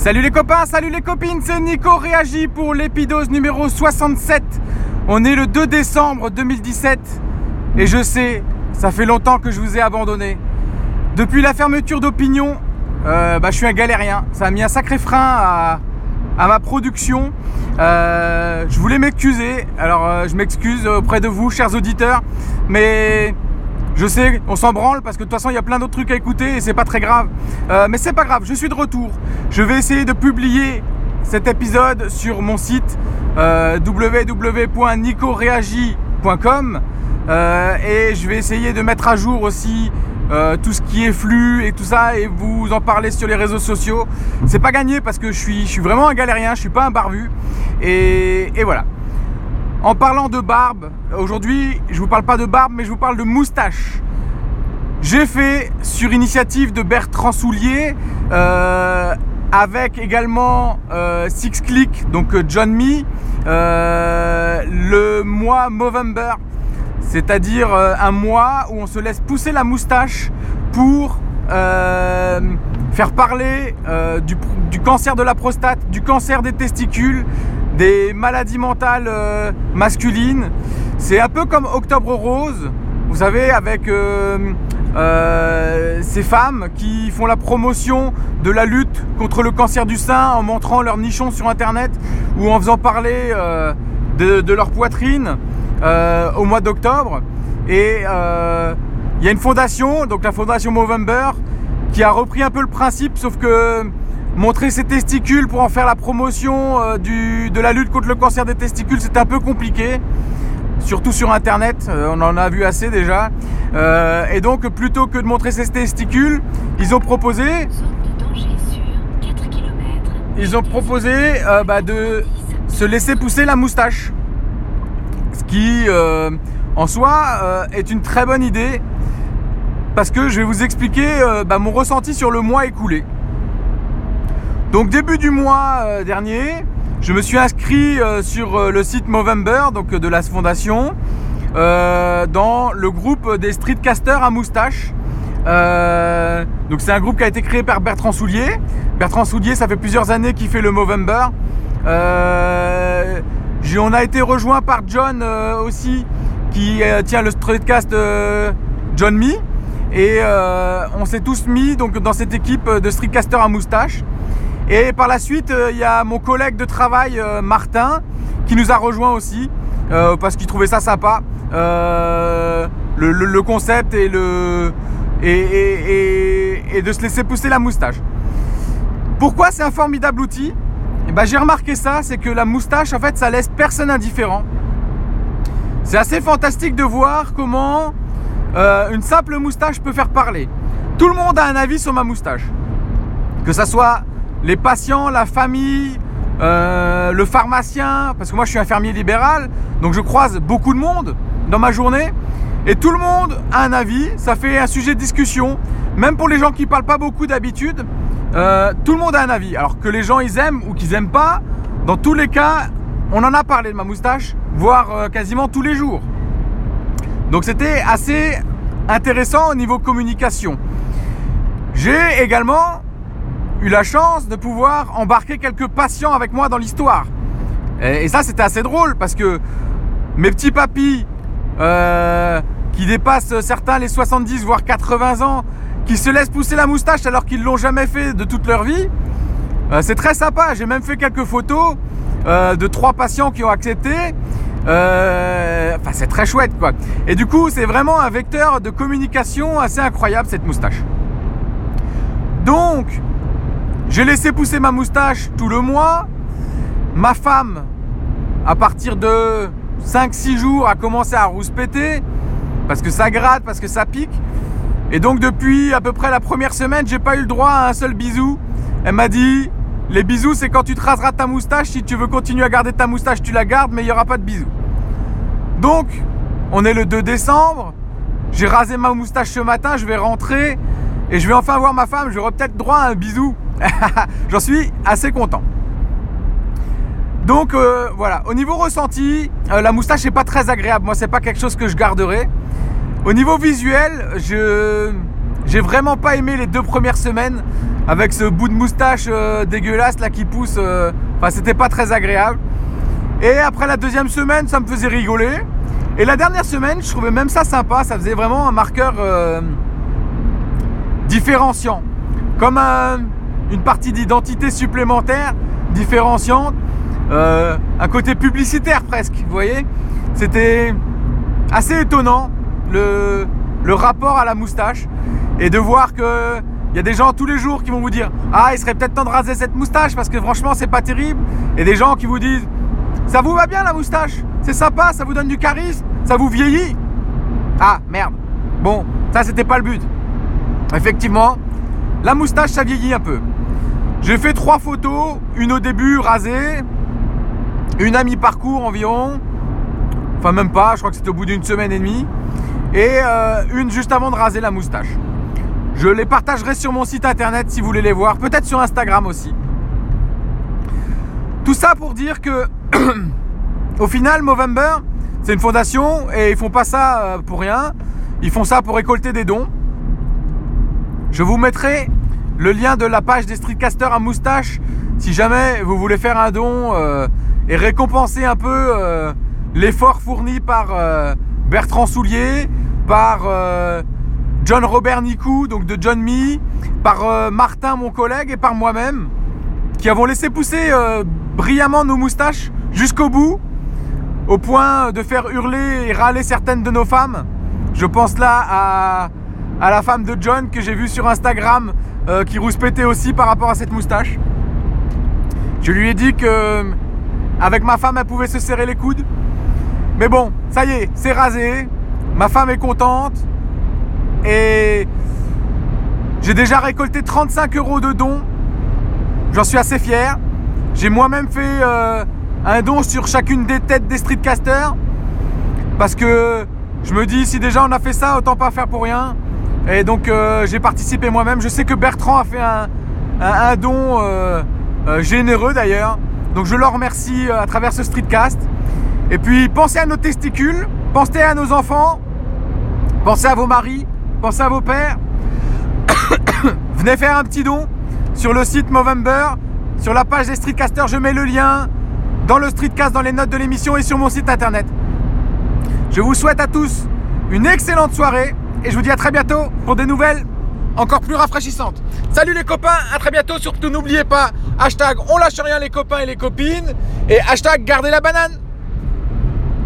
Salut les copains, salut les copines, c'est Nico Réagi pour l'épidose numéro 67. On est le 2 décembre 2017 et je sais, ça fait longtemps que je vous ai abandonné. Depuis la fermeture d'opinion, euh, bah, je suis un galérien. Ça a mis un sacré frein à, ma production. Euh, je voulais m'excuser, alors euh, je m'excuse auprès de vous, chers auditeurs, mais je sais, on s'en branle parce que de toute façon il y a plein d'autres trucs à écouter et c'est pas très grave. Euh, mais c'est pas grave, je suis de retour. Je vais essayer de publier cet épisode sur mon site euh, euh, et je vais essayer de mettre à jour aussi tout ce qui est flux et tout ça et vous en parler sur les réseaux sociaux. C'est pas gagné parce que je suis, je suis vraiment un galérien, je suis pas un barbu et voilà. En parlant de barbe, aujourd'hui je vous parle pas de barbe mais je vous parle de moustache. J'ai fait sur initiative de Bertrand Soulier euh, avec également euh, Six Click, donc euh, John Me, le mois Movember, c'est-à-dire un mois où on se laisse pousser la moustache pour faire parler du, du, cancer de la prostate, du cancer des testicules, des maladies mentales euh, masculines. C'est un peu comme Octobre Rose, vous savez, avec euh, euh, ces femmes qui font la promotion de la lutte contre le cancer du sein en montrant leurs nichons sur Internet ou en faisant parler de, leur poitrine au mois d'octobre. Et il y a une fondation, donc la fondation Movember, qui a repris un peu le principe, sauf que montrer ses testicules pour en faire la promotion euh, de la lutte contre le cancer des testicules, c'est un peu compliqué. Surtout sur internet, euh, on en a vu assez déjà. Euh, et donc plutôt que de montrer ses testicules, ils ont proposé. Ils ont proposé bah, de se laisser pousser la moustache. Ce qui en soi est une très bonne idée. Parce que je vais vous expliquer bah, mon ressenti sur le mois écoulé. Donc début du mois euh, dernier, je me suis inscrit euh, sur euh, le site Movember, donc de la fondation, dans le groupe des streetcasters à moustache. c'est un groupe qui a été créé par Bertrand Soulier. Bertrand Soulier, ça fait plusieurs années qu'il fait le Movember. on a été rejoint par John aussi, qui tient le streetcast John Me. Et on s'est tous mis dans cette équipe de streetcaster à moustache. Et par la suite, euh, il y a mon collègue de travail, euh, Martin, qui nous a rejoint aussi, euh, parce qu'il trouvait ça sympa. Le, concept et, le, et, de se laisser pousser la moustache. Pourquoi c'est un formidable outil? Eh ben, J'ai remarqué ça, c'est que la moustache, en fait, ça laisse personne indifférent. C'est assez fantastique de voir comment une simple moustache peut faire parler. Tout le monde a un avis sur ma moustache. Que ça soit les patients, la famille, euh, le pharmacien, parce que moi je suis un fermier libéral, donc je croise beaucoup de monde dans ma journée, et tout le monde a un avis, ça fait un sujet de discussion, même pour les gens qui ne parlent pas beaucoup d'habitude, euh, tout le monde a un avis. Alors que les gens ils aiment ou qu'ils aiment pas, dans tous les cas, on en a parlé de ma moustache, voire euh, quasiment tous les jours. Donc c'était assez intéressant au niveau communication. J'ai également eu la chance de pouvoir embarquer quelques patients avec moi dans l'histoire. Et, ça, c'était assez drôle parce que mes petits papis, euh, qui dépassent certains les 70 voire 80 ans, qui se laissent pousser la moustache alors qu'ils l'ont jamais fait de toute leur vie, euh, c'est très sympa. J'ai même fait quelques photos euh, de trois patients qui ont accepté. Enfin, c'est très chouette, quoi. Et du coup, c'est vraiment un vecteur de communication assez incroyable cette moustache. Donc, j'ai laissé pousser ma moustache tout le mois. Ma femme, à partir de 5-6 jours, a commencé à rouspéter. Parce que ça gratte, parce que ça pique. Et donc depuis à peu près la première semaine, j'ai pas eu le droit à un seul bisou. Elle m'a dit, les bisous c'est quand tu te raseras ta moustache. Si tu veux continuer à garder ta moustache, tu la gardes, mais il n'y aura pas de bisous. Donc, on est le 2 décembre. J'ai rasé ma moustache ce matin, je vais rentrer et je vais enfin voir ma femme. J'aurai peut-être droit à un bisou. J'en suis assez content. Donc euh, voilà, au niveau ressenti, euh, la moustache n'est pas très agréable. Moi, c'est pas quelque chose que je garderai. Au niveau visuel, je j'ai vraiment pas aimé les deux premières semaines. avec ce bout de moustache euh, dégueulasse là qui pousse. Enfin, c'était pas très agréable. Et après la deuxième semaine, ça me faisait rigoler. Et la dernière semaine, je trouvais même ça sympa. Ça faisait vraiment un marqueur différenciant. Comme un- une partie d'identité supplémentaire, différenciante. Euh, un côté publicitaire presque, vous voyez C'était assez étonnant le, le rapport à la moustache. Et de voir que il y a des gens tous les jours qui vont vous dire Ah, il serait peut-être temps de raser cette moustache parce que franchement, c'est pas terrible. Et des gens qui vous disent Ça vous va bien la moustache? C'est sympa, ça vous donne du charisme, ça vous vieillit. Ah, merde. Bon, ça, c'était pas le but. Effectivement, la moustache, ça vieillit un peu. J'ai fait trois photos, une au début rasée, une à mi-parcours environ, enfin même pas, je crois que c'était au bout d'une semaine et demie, et euh, une juste avant de raser la moustache. Je les partagerai sur mon site internet si vous voulez les voir, peut-être sur Instagram aussi. Tout ça pour dire que, au final, Movember, c'est une fondation et ils font pas ça euh, pour rien. Ils font ça pour récolter des dons. Je vous mettrai le lien de la page des streetcasters à moustache si jamais vous voulez faire un don euh, et récompenser un peu euh, l'effort fourni par euh, Bertrand Soulier, par John Robert Nicou, donc de John Me, par Martin, mon collègue, et par moi-même, qui avons laissé pousser brillamment nos moustaches jusqu'au bout, au point de faire hurler et râler certaines de nos femmes. Je pense là à, à la femme de John que j'ai vue sur Instagram euh, qui rouspétait aussi par rapport à cette moustache. Je lui ai dit que avec ma femme elle pouvait se serrer les coudes. Mais bon, ça y est, c'est rasé. Ma femme est contente. Et j'ai déjà récolté 35 euros de dons. J'en suis assez fier. J'ai moi-même fait euh, un don sur chacune des têtes des streetcasters. Parce que je me dis, si déjà on a fait ça, autant pas faire pour rien. Et donc euh, j'ai participé moi-même. Je sais que Bertrand a fait un, don euh, euh, généreux d'ailleurs. Donc je le remercie à travers ce streetcast. Et puis pensez à nos testicules, pensez à nos enfants, pensez à vos maris, pensez à vos pères. Venez faire un petit don sur le site Movember, sur la page des streetcasters. Je mets le lien dans le streetcast, dans les notes de l'émission et sur mon site internet. Je vous souhaite à tous une excellente soirée et je vous dis à très bientôt pour des nouvelles encore plus rafraîchissantes. Salut les copains, à très bientôt. Surtout n'oubliez pas, hashtag on lâche rien les copains et les copines et hashtag gardez la banane.